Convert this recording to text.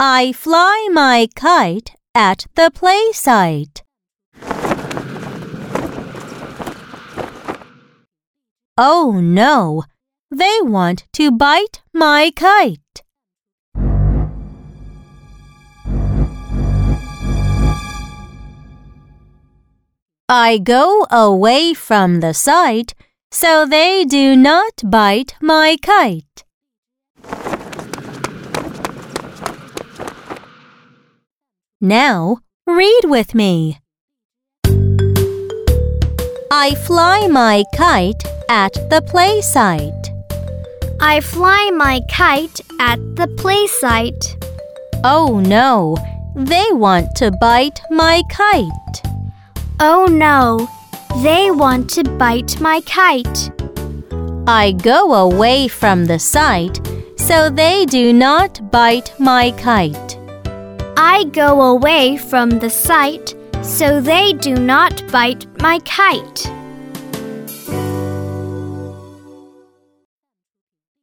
I fly my kite at the play site. Oh no, they want to bite my kite. I go away from the site so they do not bite my kite. Now, read with me. I fly my kite at the play site. I fly my kite at the play site. Oh no, they want to bite my kite. Oh no, they want to bite my kite. I go away from the site so they do not bite my kite. I go away from the site so they do not bite my kite.